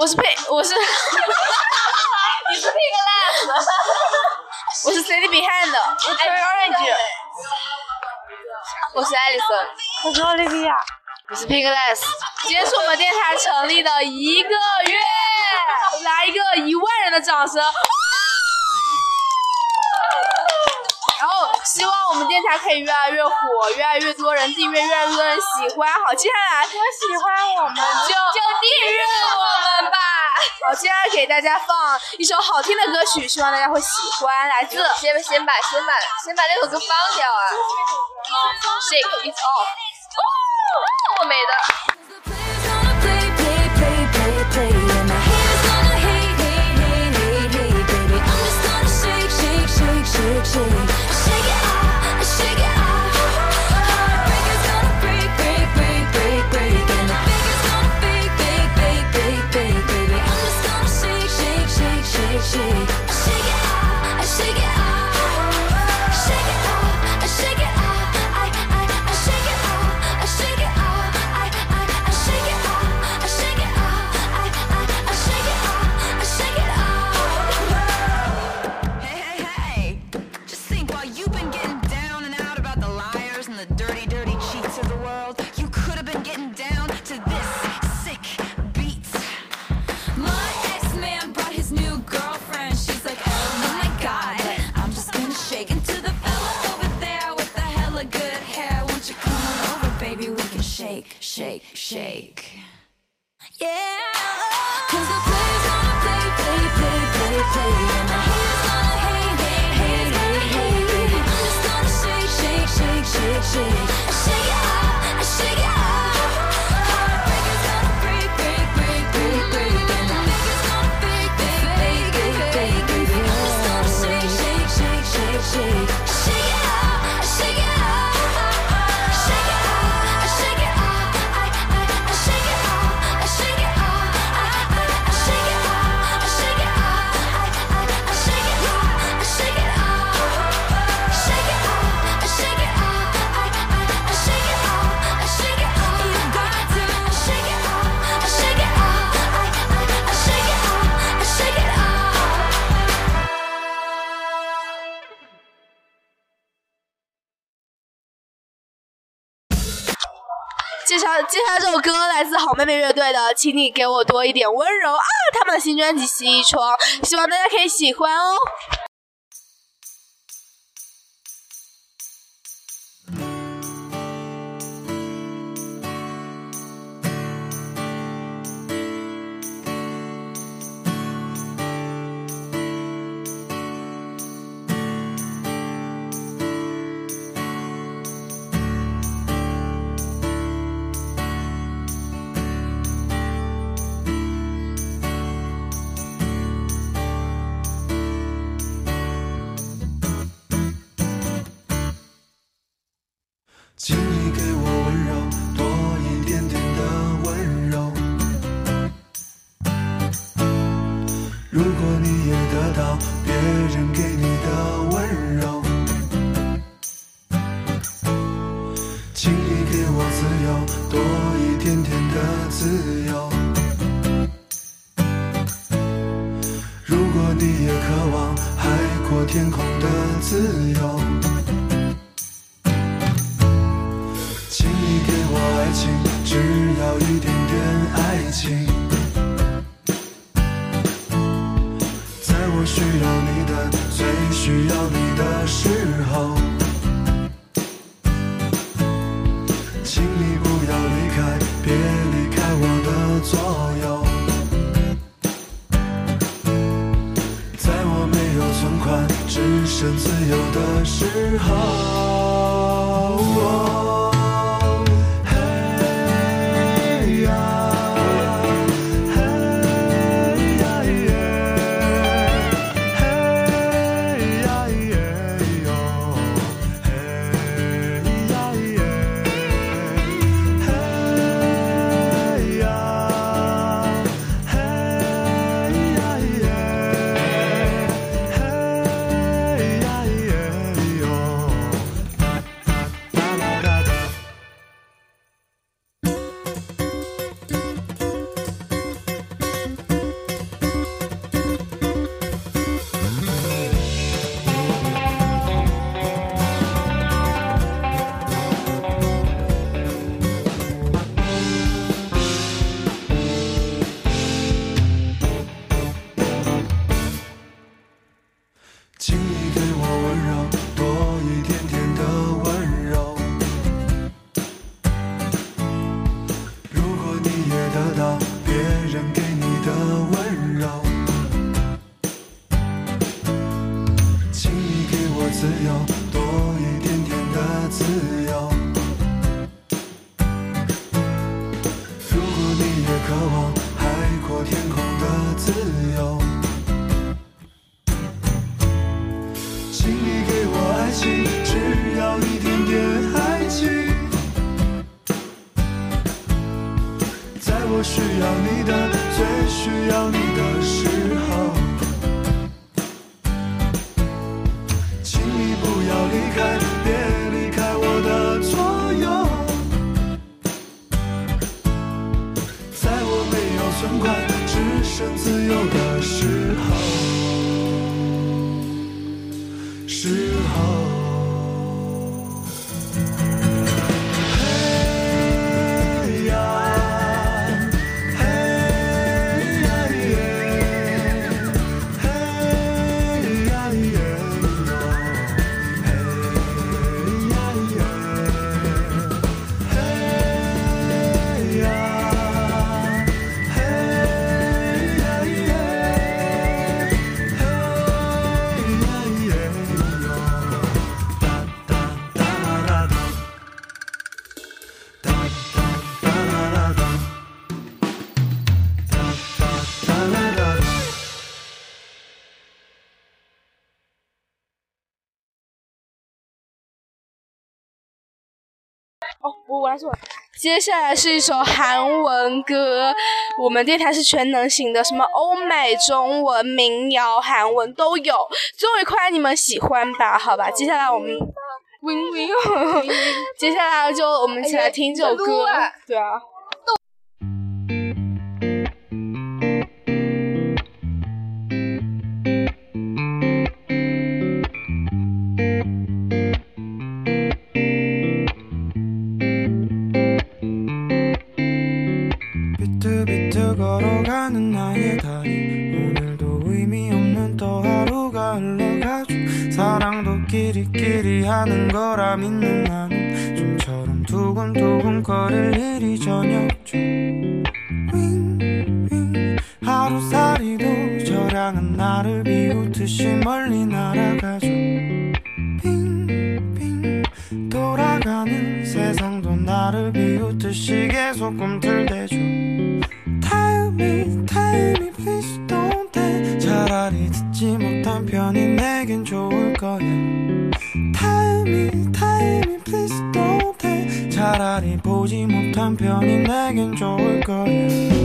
我是 Pink，我是 你是 Pink Less，我是 City Behind，我是 Orange，我是 Alison，我是奥利维亚，我是 Pink Less。今天是我们电台成立的一个月，来一个一万人的掌声。然后希望我们电台可以越来越火，越来越多人订阅，越来越多人喜欢。好，接下来如果喜欢我们。就就订阅我好，接下来给大家放一首好听的歌曲，希望大家会喜欢，来自先先把先把先把那首歌放掉啊。Shake it off。哦，我没的。Dirty, dirty shit. 接下来这首歌来自好妹妹乐队的《请你给我多一点温柔》啊，他们的新专辑《西窗》，希望大家可以喜欢哦。请你给我温柔，多一点点的温柔。如果你也得到别人给你的温柔，请你给我自由，多一点点的自由。如果你也渴望海阔天空的自由。一点点爱情。在我需要你的最需要你的时候，请你不要离开，别离开我的左右。在我没有存款，只剩自由的时候。你也渴望海阔天空的自由。只剩自由的哦，我我来说，接下来是一首韩文歌。我们电台是全能型的，什么欧美、中文、民谣、韩文都有。终于快你们喜欢吧？好吧，接下来我们 win win，接下来就我们一起来听这首歌。对啊。 하는 거라 믿는 나는 좀처럼 두근두근 거릴 일이 전혀 없죠. 하루살이도 저량은 나를 비웃듯이 멀리 날아가죠. 빙빙. 돌아가는 세상도 나를 비웃듯이 계속 꿈틀대죠. Tell me, tell me, please don't tell. 차라리 듣지 못한 편이 내겐 좋을 거야 보지 못한 편이 내겐 좋을 거야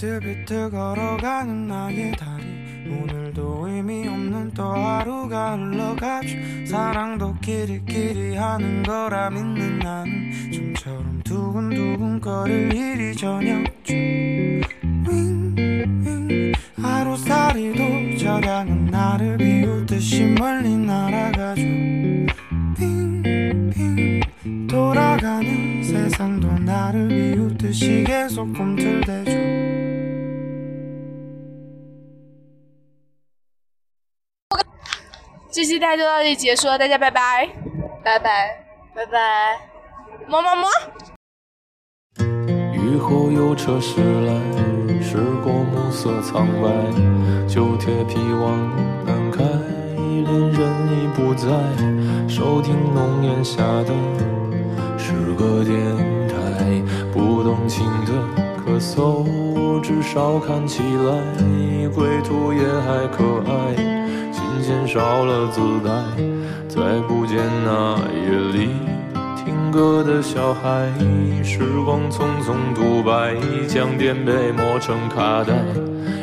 비틀비틀 걸어가는 나의 다리. 오늘도 의미 없는 또 하루가 흘러가죠. 사랑도 끼리끼리 하는 거라 믿는 나는 좀처럼 두근두근 거릴 일이 전혀 윙윙 하루살이도 저량은 나를 비웃듯이 멀리 날아가죠. 빙빙 돌아가는 세상도 나를 비웃듯이 계속 꿈틀대죠 期大家就到这里结束了，大家拜拜。拜拜。拜拜，么么么。雨后有车驶来，驶过暮色苍白，旧铁皮往南开，恋人已不在，收听浓烟下的是个电台，不动情的咳嗽，至少看起来归途也还可爱，琴弦少了姿态，再不见那夜里。听歌的小孩，时光匆匆独白，将颠沛磨成卡带，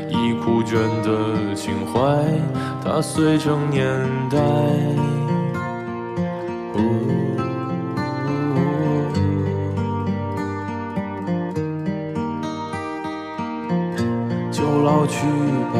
已枯卷的情怀，它碎成年代。就老去吧，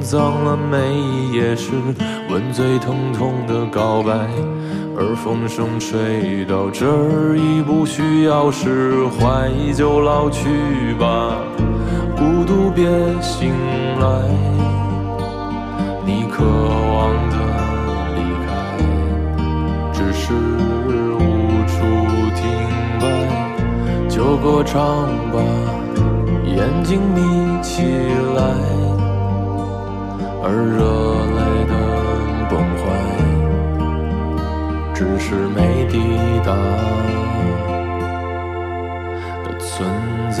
脏了每一页诗吻最疼痛的告白。而风声吹到这儿，已不需要释怀，就老去吧，孤独别醒来。你渴望的离开，只是无处停摆。就歌唱吧，眼睛眯起来，而热泪的崩坏，只是没抵达的存在。